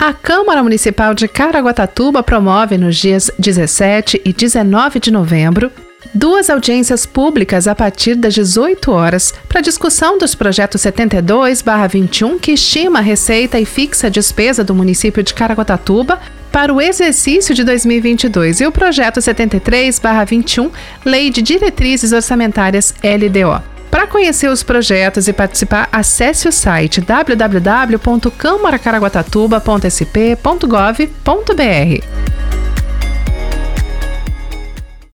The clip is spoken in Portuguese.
A Câmara Municipal de Caraguatatuba promove nos dias 17 e 19 de novembro duas audiências públicas a partir das 18 horas para discussão dos projetos 72/21 que estima a receita e fixa a despesa do município de Caraguatatuba para o exercício de 2022 e o projeto 73/21, Lei de Diretrizes Orçamentárias LDO. Para conhecer os projetos e participar, acesse o site www.câmaracaraguatatuba.sp.gov.br.